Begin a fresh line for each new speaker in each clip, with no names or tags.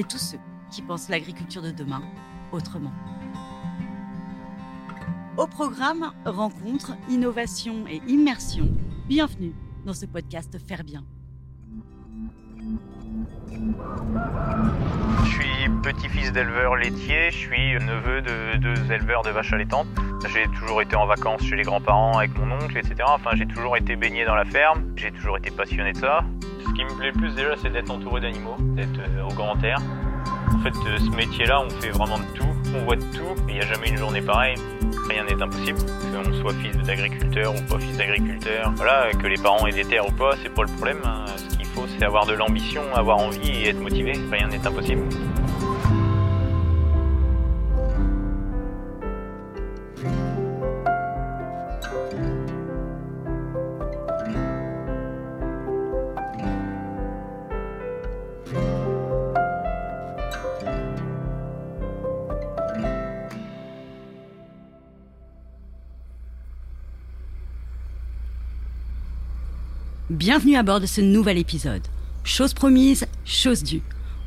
et tous ceux qui pensent l'agriculture de demain autrement. Au programme Rencontres, Innovation et Immersion, bienvenue dans ce podcast Faire Bien.
Je suis petit-fils d'éleveur laitier, je suis neveu de deux éleveurs de vaches allaitantes. J'ai toujours été en vacances chez les grands-parents avec mon oncle, etc. Enfin, j'ai toujours été baigné dans la ferme, j'ai toujours été passionné de ça. Ce qui me plaît le plus déjà, c'est d'être entouré d'animaux, d'être euh, au grand air. En fait, euh, ce métier-là, on fait vraiment de tout, on voit de tout, il n'y a jamais une journée pareille. Rien n'est impossible, que l'on soit fils d'agriculteur ou pas fils d'agriculteur. Voilà, que les parents aient des terres ou pas, c'est pas le problème. hein. Ce qu'il faut, c'est avoir de l'ambition, avoir envie et être motivé. Rien n'est impossible.
Bienvenue à bord de ce nouvel épisode. Chose promise, chose due.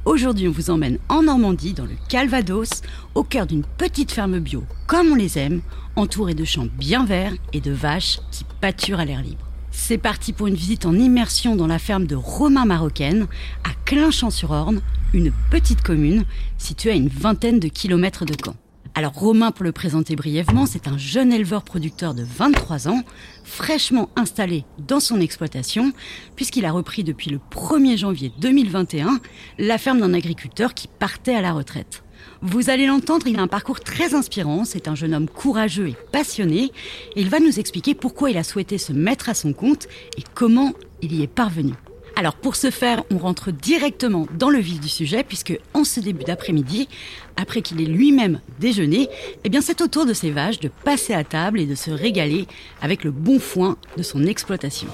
Aujourd'hui, on vous emmène en Normandie, dans le Calvados, au cœur d'une petite ferme bio, comme on les aime, entourée de champs bien verts et de vaches qui pâturent à l'air libre. C'est parti pour une visite en immersion dans la ferme de Romain Marocaine, à Clinchamp-sur-Orne, une petite commune située à une vingtaine de kilomètres de Caen. Alors Romain, pour le présenter brièvement, c'est un jeune éleveur producteur de 23 ans, fraîchement installé dans son exploitation, puisqu'il a repris depuis le 1er janvier 2021 la ferme d'un agriculteur qui partait à la retraite. Vous allez l'entendre, il a un parcours très inspirant, c'est un jeune homme courageux et passionné, et il va nous expliquer pourquoi il a souhaité se mettre à son compte et comment il y est parvenu. Alors pour ce faire, on rentre directement dans le vif du sujet puisque en ce début d'après-midi, après qu'il ait lui-même déjeuné, eh bien c'est au tour de ces vaches de passer à table et de se régaler avec le bon foin de son exploitation.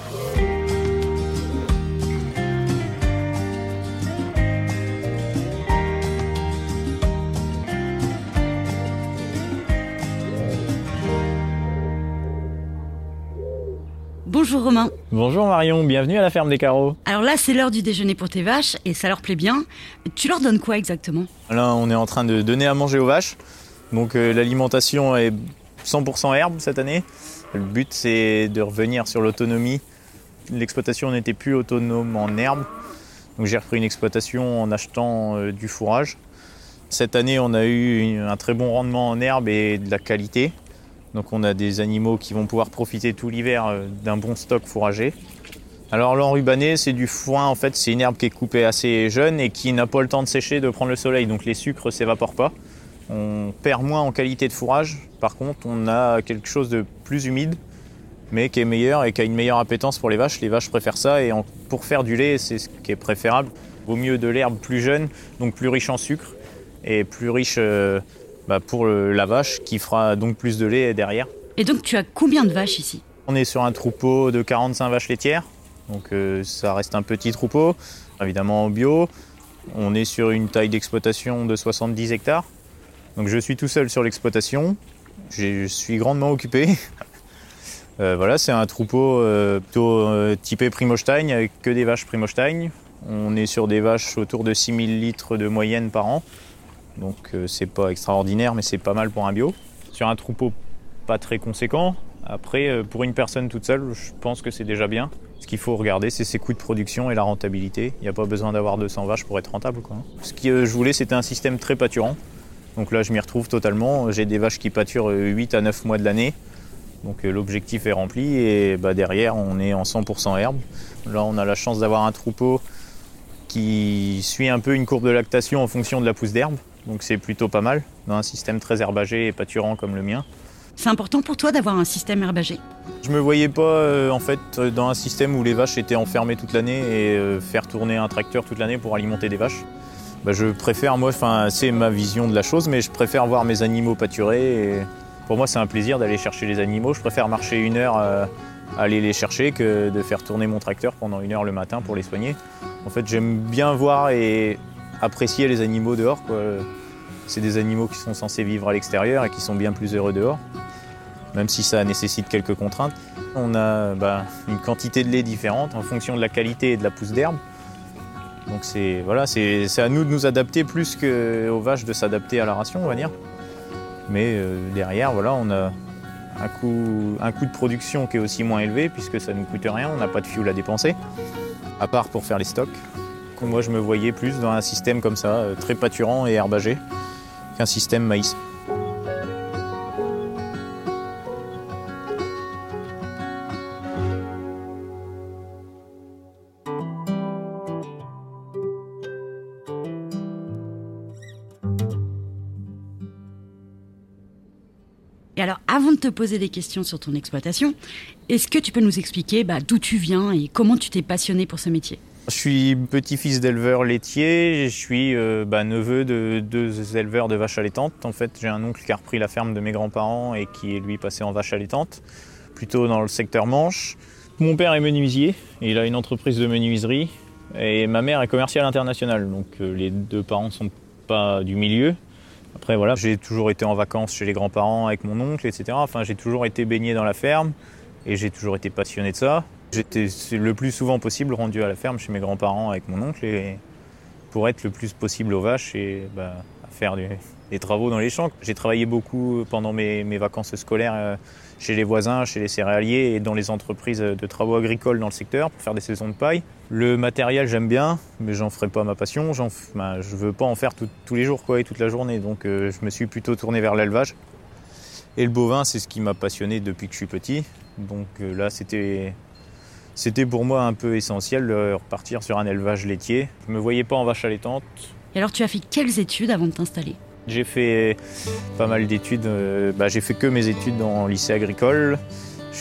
Bonjour Romain.
Bonjour Marion, bienvenue à la ferme des carreaux.
Alors là, c'est l'heure du déjeuner pour tes vaches et ça leur plaît bien. Tu leur donnes quoi exactement?
Là, on est en train de donner à manger aux vaches. Donc euh, l'alimentation est 100% herbe cette année. Le but, c'est de revenir sur l'autonomie. L'exploitation n'était plus autonome en herbe. Donc j'ai repris une exploitation en achetant euh, du fourrage. Cette année, on a eu un très bon rendement en herbe et de la qualité. Donc on a des animaux qui vont pouvoir profiter tout l'hiver euh, d'un bon stock fourragé. Alors l'enrubané, c'est du foin, en fait, c'est une herbe qui est coupée assez jeune et qui n'a pas le temps de sécher, de prendre le soleil, donc les sucres s'évaporent pas. On perd moins en qualité de fourrage, par contre on a quelque chose de plus humide, mais qui est meilleur et qui a une meilleure appétence pour les vaches. Les vaches préfèrent ça et pour faire du lait, c'est ce qui est préférable. Vaut mieux de l'herbe plus jeune, donc plus riche en sucre et plus riche euh, bah, pour le- la vache qui fera donc plus de lait derrière.
Et donc tu as combien de vaches ici?
On est sur un troupeau de 45 vaches laitières, donc euh, ça reste un petit troupeau, évidemment en bio. On est sur une taille d'exploitation de 70 hectares. Donc je suis tout seul sur l'exploitation, je suis grandement occupé. Euh, voilà, c'est un troupeau euh, plutôt euh, typé Primostein avec que des vaches Primostein. On est sur des vaches autour de 6000 litres de moyenne par an. Donc euh, c'est pas extraordinaire, mais c'est pas mal pour un bio. Sur un troupeau pas très conséquent. Après, euh, pour une personne toute seule, je pense que c'est déjà bien. Ce qu'il faut regarder, c'est ses coûts de production et la rentabilité. Il n'y a pas besoin d'avoir 200 vaches pour être rentable. Ce que euh, je voulais, c'était un système très pâturant. Donc là, je m'y retrouve totalement. J'ai des vaches qui pâturent euh, 8 à 9 mois de l'année. Donc euh, l'objectif est rempli et bah, derrière, on est en 100% herbe. Là, on a la chance d'avoir un troupeau qui suit un peu une courbe de lactation en fonction de la pousse d'herbe. Donc c'est plutôt pas mal dans un système très herbagé et pâturant comme le mien.
C'est important pour toi d'avoir un système herbagé.
Je me voyais pas euh, en fait euh, dans un système où les vaches étaient enfermées toute l'année et euh, faire tourner un tracteur toute l'année pour alimenter des vaches. bah, je préfère, moi, c'est ma vision de la chose, mais je préfère voir mes animaux pâturer. Et pour moi, c'est un plaisir d'aller chercher les animaux. Je préfère marcher une heure à aller les chercher que de faire tourner mon tracteur pendant une heure le matin pour les soigner. En fait, j'aime bien voir et apprécier les animaux dehors. C'est des animaux qui sont censés vivre à l'extérieur et qui sont bien plus heureux dehors, même si ça nécessite quelques contraintes. On a bah, une quantité de lait différente en fonction de la qualité et de la pousse d'herbe. Donc c'est voilà, à nous de nous adapter plus qu'aux vaches de s'adapter à la ration, on va dire. Mais euh, derrière, voilà, on a un coût, un coût de production qui est aussi moins élevé puisque ça ne nous coûte rien, on n'a pas de fuel à dépenser, à part pour faire les stocks. Moi, je me voyais plus dans un système comme ça, euh, très pâturant et herbagé, qu'un système maïs.
Et alors, avant de te poser des questions sur ton exploitation, est-ce que tu peux nous expliquer bah, d'où tu viens et comment tu t'es passionné pour ce métier?
Je suis petit-fils d'éleveur laitier, je suis euh, bah, neveu de deux éleveurs de vaches allaitantes. En fait, j'ai un oncle qui a repris la ferme de mes grands-parents et qui est lui passé en vache allaitante, plutôt dans le secteur Manche. Mon père est menuisier, il a une entreprise de menuiserie et ma mère est commerciale internationale, donc euh, les deux parents ne sont pas du milieu. Après, voilà, j'ai toujours été en vacances chez les grands-parents avec mon oncle, etc. Enfin, j'ai toujours été baigné dans la ferme et j'ai toujours été passionné de ça. J'étais le plus souvent possible rendu à la ferme chez mes grands-parents avec mon oncle pour être le plus possible aux vaches et bah, faire des travaux dans les champs. J'ai travaillé beaucoup pendant mes, vacances scolaires euh, chez les voisins, chez les céréaliers et dans les entreprises de travaux agricoles dans le secteur pour faire des saisons de paille. Le matériel, j'aime bien, mais j'en ferai pas ma passion. Je ben, je veux pas en faire tous les jours et toute la journée. Donc euh, je me suis plutôt tourné vers l'élevage. Et le bovin, c'est ce qui m'a passionné depuis que je suis petit. Donc euh, là, c'était c'était pour moi un peu essentiel de repartir sur un élevage laitier. Je me voyais pas en vache allaitante.
Et alors, tu as fait quelles études avant de t'installer?
J'ai fait pas mal d'études. Euh, bah, j'ai fait que mes études en lycée agricole.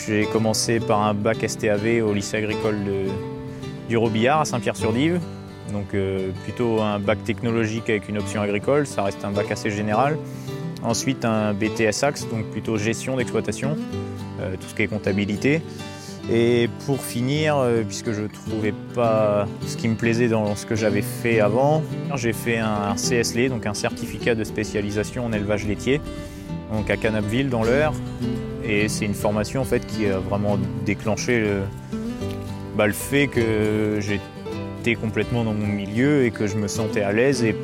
J'ai commencé par un bac STAV au lycée agricole du Robillard à Saint-Pierre-sur-Dive. Donc euh, plutôt un bac technologique avec une option agricole, ça reste un bac assez général. Ensuite un BTS Axe, donc plutôt gestion d'exploitation, euh, tout ce qui est comptabilité. Et pour finir, euh, puisque je ne trouvais pas ce qui me plaisait dans ce que j'avais fait avant, j'ai fait un CSLE, donc un certificat de spécialisation en élevage laitier, donc à Canapville dans l'heure. Et c'est une formation en fait qui a vraiment déclenché le, bah, le fait que j'étais complètement dans mon milieu et que je me sentais à l'aise et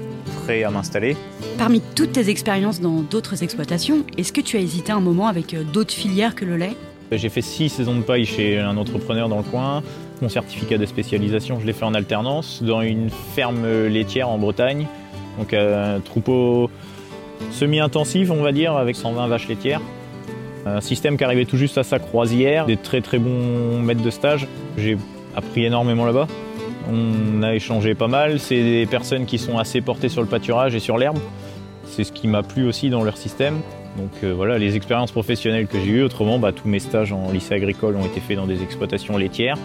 prêt à m'installer.
Parmi toutes tes expériences dans d'autres exploitations, est-ce que tu as hésité un moment avec euh, d'autres filières que le lait?
J'ai fait six saisons de paille chez un entrepreneur dans le coin. Mon certificat de spécialisation, je l'ai fait en alternance dans une ferme laitière en Bretagne. Donc un troupeau semi-intensif, on va dire, avec 120 vaches laitières. Un système qui arrivait tout juste à sa croisière, des très très bons maîtres de stage. J'ai appris énormément là-bas. On a échangé pas mal. C'est des personnes qui sont assez portées sur le pâturage et sur l'herbe. C'est ce qui m'a plu aussi dans leur système. Donc euh, voilà, les expériences professionnelles que j'ai eues, autrement, bah, tous mes stages en lycée agricole ont été faits dans des exploitations laitières,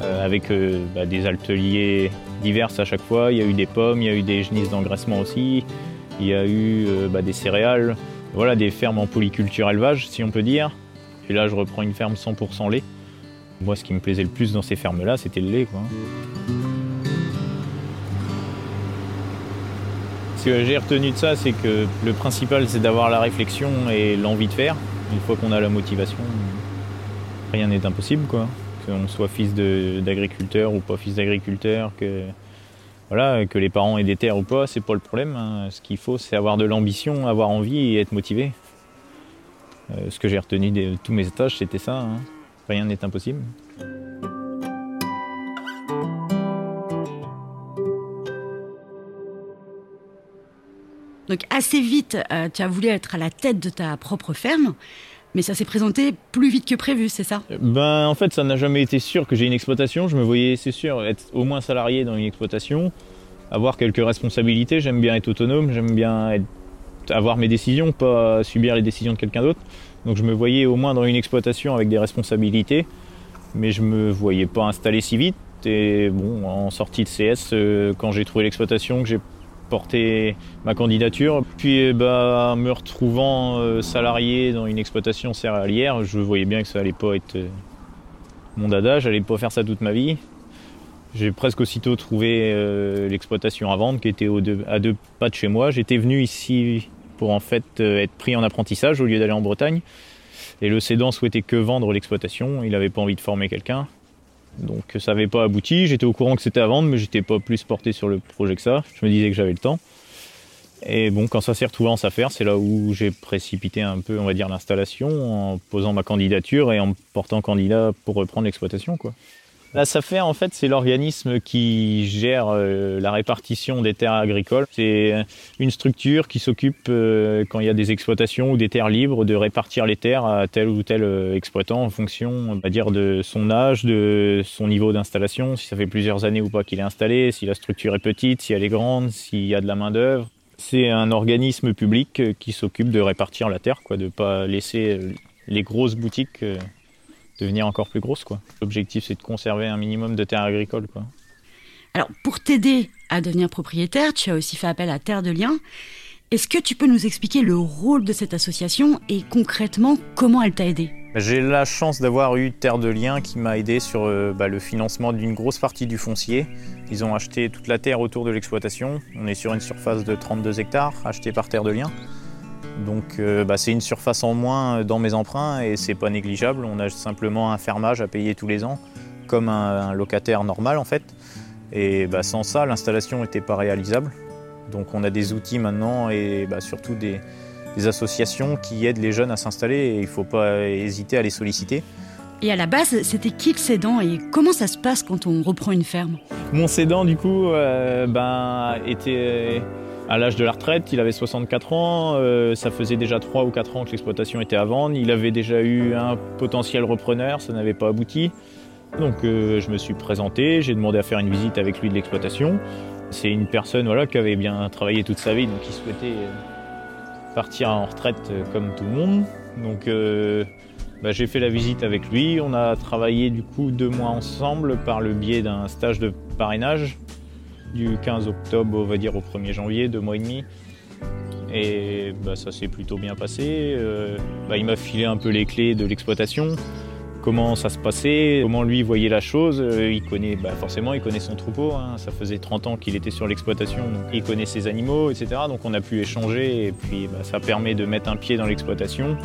euh, avec euh, bah, des ateliers divers à chaque fois. Il y a eu des pommes, il y a eu des genisses d'engraissement aussi, il y a eu bah, des céréales, voilà, des fermes en polyculture élevage, si on peut dire. Et là, je reprends une ferme 100% lait. Moi, ce qui me plaisait le plus dans ces fermes-là, c'était le lait. Que j'ai retenu de ça, c'est que le principal, c'est d'avoir la réflexion et l'envie de faire. Une fois qu'on a la motivation, rien n'est impossible, quoi. Qu'on soit fils d'agriculteur ou pas fils d'agriculteur, que voilà, que les parents aient des terres ou pas, c'est pas le problème. Hein. Ce qu'il faut, c'est avoir de l'ambition, avoir envie et être motivé. Euh, ce que j'ai retenu de tous mes étages, c'était ça. Hein. Rien n'est impossible.
Donc assez vite, euh, tu as voulu être à la tête de ta propre ferme, mais ça s'est présenté plus vite que prévu, c'est ça?
Ben en fait, ça n'a jamais été sûr que j'ai une exploitation. Je me voyais, c'est sûr, être au moins salarié dans une exploitation, avoir quelques responsabilités. J'aime bien être autonome, j'aime bien avoir mes décisions, pas subir les décisions de quelqu'un d'autre. Donc je me voyais au moins dans une exploitation avec des responsabilités, mais je me voyais pas installé si vite. Et bon, en sortie de CS, euh, quand j'ai trouvé l'exploitation, que j'ai porté ma candidature. Puis bah, me retrouvant euh, salarié dans une exploitation céréalière, je voyais bien que ça allait pas être euh, mon dada, j'allais pas faire ça toute ma vie. J'ai presque aussitôt trouvé euh, l'exploitation à vendre qui était à deux pas de chez moi. J'étais venu ici pour en fait être pris en apprentissage au lieu d'aller en Bretagne. Et le cédant souhaitait que vendre l'exploitation, il n'avait pas envie de former quelqu'un. Donc ça n'avait pas abouti, j'étais au courant que c'était à vendre, mais j'étais pas plus porté sur le projet que ça. Je me disais que j'avais le temps. Et bon, quand ça s'est retrouvé en s'affaire, c'est là où j'ai précipité un peu, on va dire, l'installation en posant ma candidature et en portant candidat pour reprendre l'exploitation, quoi. La SAFER, en fait, c'est l'organisme qui gère euh, la répartition des terres agricoles. C'est une structure qui s'occupe, euh, quand il y a des exploitations ou des terres libres, de répartir les terres à tel ou tel euh, exploitant en fonction, on va dire, de son âge, de son niveau d'installation, si ça fait plusieurs années ou pas qu'il est installé, si la structure est petite, si elle est grande, s'il y a de la main d'œuvre. C'est un organisme public qui s'occupe de répartir la terre, quoi, de pas laisser les grosses boutiques devenir encore plus grosse. Quoi. L'objectif, c'est de conserver un minimum de terres agricoles. Quoi.
Alors, pour t'aider à devenir propriétaire, tu as aussi fait appel à Terre de Liens. Est-ce que tu peux nous expliquer le rôle de cette association et concrètement comment elle t'a aidé?
J'ai la chance d'avoir eu Terre de Liens qui m'a aidé sur euh, bah, le financement d'une grosse partie du foncier. Ils ont acheté toute la terre autour de l'exploitation. On est sur une surface de 32 hectares achetée par Terre de Liens. Donc euh, bah, c'est une surface en moins dans mes emprunts et c'est pas négligeable. On a simplement un fermage à payer tous les ans, comme un, locataire normal en fait. Et bah, sans ça, l'installation n'était pas réalisable. Donc on a des outils maintenant et bah, surtout des, associations qui aident les jeunes à s'installer et il ne faut pas hésiter à les solliciter.
Et à la base, c'était qui le cédant et comment ça se passe quand on reprend une ferme?
Mon cédant, du coup, euh, ben, était à l'âge de la retraite, il avait 64 ans, euh, ça faisait déjà 3 ou 4 ans que l'exploitation était à vendre, il avait déjà eu un potentiel repreneur, ça n'avait pas abouti. Donc euh, je me suis présenté, j'ai demandé à faire une visite avec lui de l'exploitation. C'est une personne voilà, qui avait bien travaillé toute sa vie, donc il souhaitait euh, partir en retraite comme tout le monde. Donc bah, j'ai fait la visite avec lui, on a travaillé du coup deux mois ensemble par le biais d'un stage de parrainage du 15 octobre, on va dire, au 1er janvier, deux mois et demi. Et bah, ça s'est plutôt bien passé. Euh, bah, il m'a filé un peu les clés de l'exploitation, comment ça se passait, comment lui voyait la chose. Euh, il connaît, bah, forcément, il connaît son troupeau. Hein. Ça faisait 30 ans qu'il était sur l'exploitation, il connaît ses animaux, etc. Donc on a pu échanger et puis ça permet de mettre un pied dans l'exploitation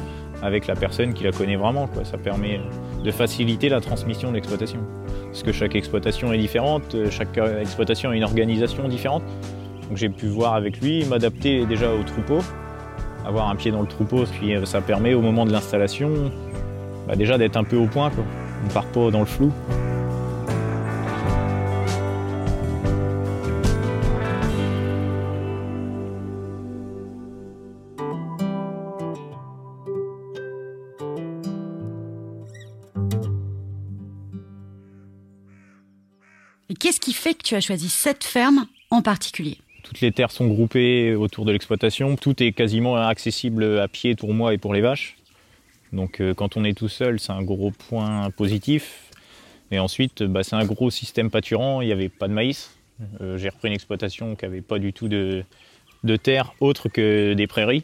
avec la personne qui la connaît vraiment. Ça permet de faciliter la transmission de l'exploitation. Parce que chaque exploitation est différente, chaque exploitation a une organisation différente. Donc j'ai pu voir avec lui, m'adapter déjà au troupeau, avoir un pied dans le troupeau, puis euh, ça permet au moment de l'installation bah, déjà d'être un peu au point. On ne part pas dans le flou.
Fait que tu as choisi cette ferme en particulier
Toutes les terres sont groupées autour de l'exploitation. Tout est quasiment accessible à pied pour moi et pour les vaches. Donc euh, quand on est tout seul, c'est un gros point positif. Et ensuite, bah, c'est un gros système pâturant. Il n'y avait pas de maïs. Euh, j'ai repris une exploitation qui n'avait pas du tout de, terre autre que des prairies.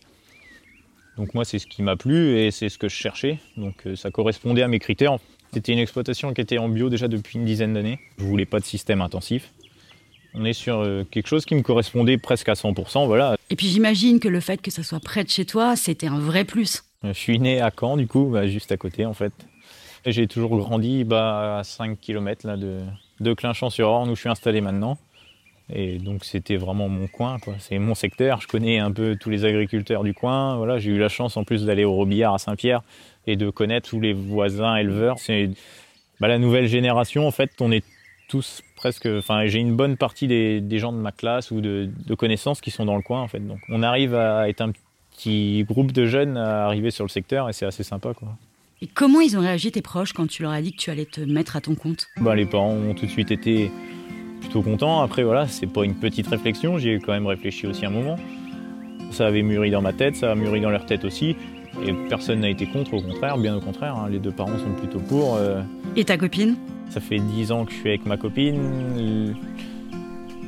Donc moi, c'est ce qui m'a plu et c'est ce que je cherchais. Donc euh, ça correspondait à mes critères. C'était une exploitation qui était en bio déjà depuis une dizaine d'années. Je voulais pas de système intensif. On est sur euh, quelque chose qui me correspondait presque à 100%, voilà.
Et puis j'imagine que le fait que ça soit près de chez toi, c'était un vrai plus.
Je suis né à Caen, du coup, bah, juste à côté en fait. J'ai toujours grandi bah, à 5 km là, de, de Clinchamp-sur-Orne où je suis installé maintenant. Et donc c'était vraiment mon coin, C'est mon secteur. Je connais un peu tous les agriculteurs du coin. Voilà, j'ai eu la chance en plus d'aller au Robillard à Saint-Pierre et de connaître tous les voisins éleveurs. C'est bah, la nouvelle génération. En fait, on est tous presque. Enfin, j'ai une bonne partie des, gens de ma classe ou de, connaissances qui sont dans le coin. En fait, donc on arrive à être un petit groupe de jeunes à arriver sur le secteur et c'est assez sympa, quoi.
Et comment ils ont réagi tes proches quand tu leur as dit que tu allais te mettre à ton compte?
Bah, les parents ont tout de suite été plutôt content. Après, voilà, c'est pas une petite réflexion, j'y ai quand même réfléchi aussi un moment. Ça avait mûri dans ma tête, ça a mûri dans leur tête aussi. Et personne n'a été contre, au contraire, bien au contraire. Hein. les deux parents sont plutôt pour. Euh.
Et ta copine?
Ça fait dix ans que je suis avec ma copine.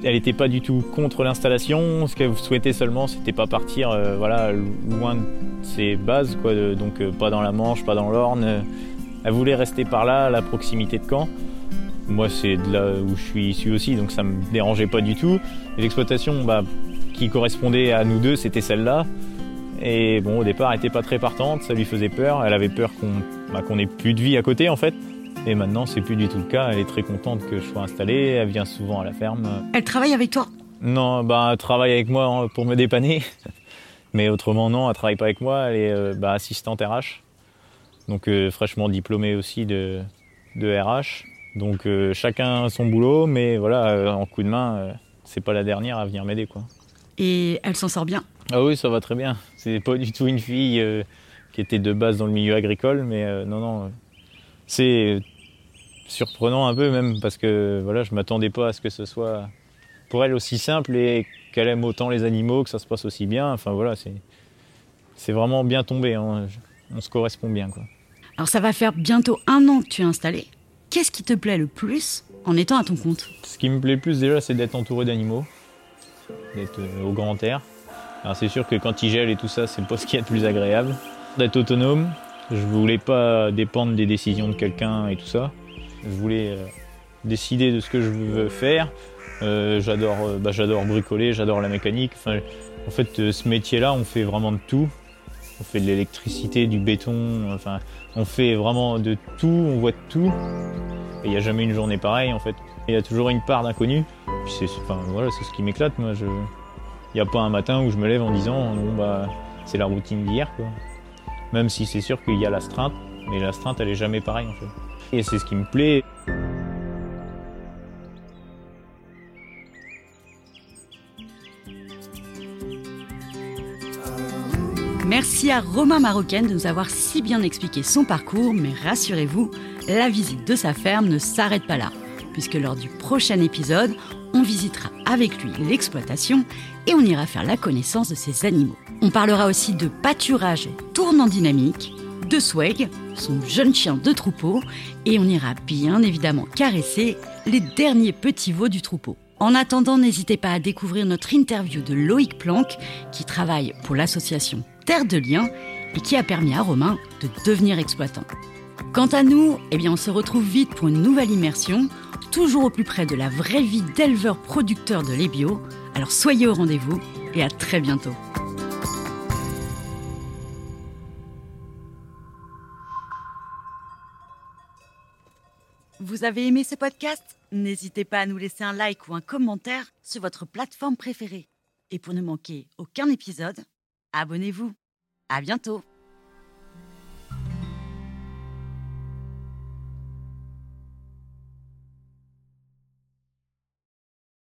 elle n'était pas du tout contre l'installation. Ce qu'elle souhaitait seulement, c'était pas partir euh, voilà, loin de ses bases, quoi, donc euh, pas dans la Manche, pas dans l'Orne. Elle voulait rester par là, à la proximité de Caen. Moi, c'est de là où je suis issu aussi, donc ça me dérangeait pas du tout. l'exploitation bah, qui correspondait à nous deux, c'était celle-là. Et bon, au départ, elle n'était pas très partante, ça lui faisait peur. Elle avait peur qu'on bah, qu'on ait plus de vie à côté, en fait. Et maintenant, c'est plus du tout le cas. Elle est très contente que je sois installé. Elle vient souvent à la ferme.
Elle travaille avec toi?
Non, bah, elle travaille avec moi hein, pour me dépanner. Mais autrement, non, elle travaille pas avec moi. Elle est euh, bah, assistante RH. Donc, euh, fraîchement diplômée aussi de, de RH. Donc, euh, chacun son boulot. Mais voilà, en coup de main, c'est pas la dernière à venir m'aider, quoi.
Et elle s'en sort bien
Ah oui, ça va très bien. C'est pas du tout une fille qui était de base dans le milieu agricole. Mais non, non c'est surprenant un peu même parce que voilà, je m'attendais pas à ce que ce soit pour elle aussi simple et qu'elle aime autant les animaux, que ça se passe aussi bien. Enfin voilà, c'est c'est vraiment bien tombé. Hein. On se correspond bien quoi.
Alors ça va faire bientôt un an que tu es installé. Qu'est-ce qui te plaît le plus en étant à ton compte
Ce qui me plaît le plus déjà, c'est d'être entouré d'animaux, d'être euh, au grand air. Alors c'est sûr que quand il gèle et tout ça, c'est pas ce qui est le plus agréable. D'être autonome, je voulais pas dépendre des décisions de quelqu'un et tout ça. Je voulais euh, décider de ce que je veux faire. Euh, j'adore, bah, j'adore bricoler, j'adore la mécanique. En fait, ce métier-là, on fait vraiment de tout. On fait de l'électricité, du béton. Enfin, on fait vraiment de tout. On voit de tout. Il n'y a jamais une journée pareille, en fait. Il y a toujours une part d'inconnu. c'est, enfin, voilà, ce qui m'éclate, moi. Il n'y a pas un matin où je me lève en disant, bon, bah, c'est la routine d'hier, quoi. Même si c'est sûr qu'il y a l'astreinte, mais l'astreinte elle est jamais pareille en fait. Et c'est ce qui me plaît.
Merci à Romain Marocaine de nous avoir si bien expliqué son parcours, mais rassurez-vous, la visite de sa ferme ne s'arrête pas là, puisque lors du prochain épisode, on visitera avec lui l'exploitation et on ira faire la connaissance de ses animaux. On parlera aussi de pâturage tournant dynamique, de Swag, son jeune chien de troupeau, et on ira bien évidemment caresser les derniers petits veaux du troupeau. En attendant, n'hésitez pas à découvrir notre interview de Loïc Planck, qui travaille pour l'association Terre de Liens et qui a permis à Romain de devenir exploitant. Quant à nous, eh bien, on se retrouve vite pour une nouvelle immersion toujours au plus près de la vraie vie d'éleveur producteur de lait bio. Alors soyez au rendez-vous et à très bientôt. Vous avez aimé ce podcast? N'hésitez pas à nous laisser un like ou un commentaire sur votre plateforme préférée. Et pour ne manquer aucun épisode, abonnez-vous. À bientôt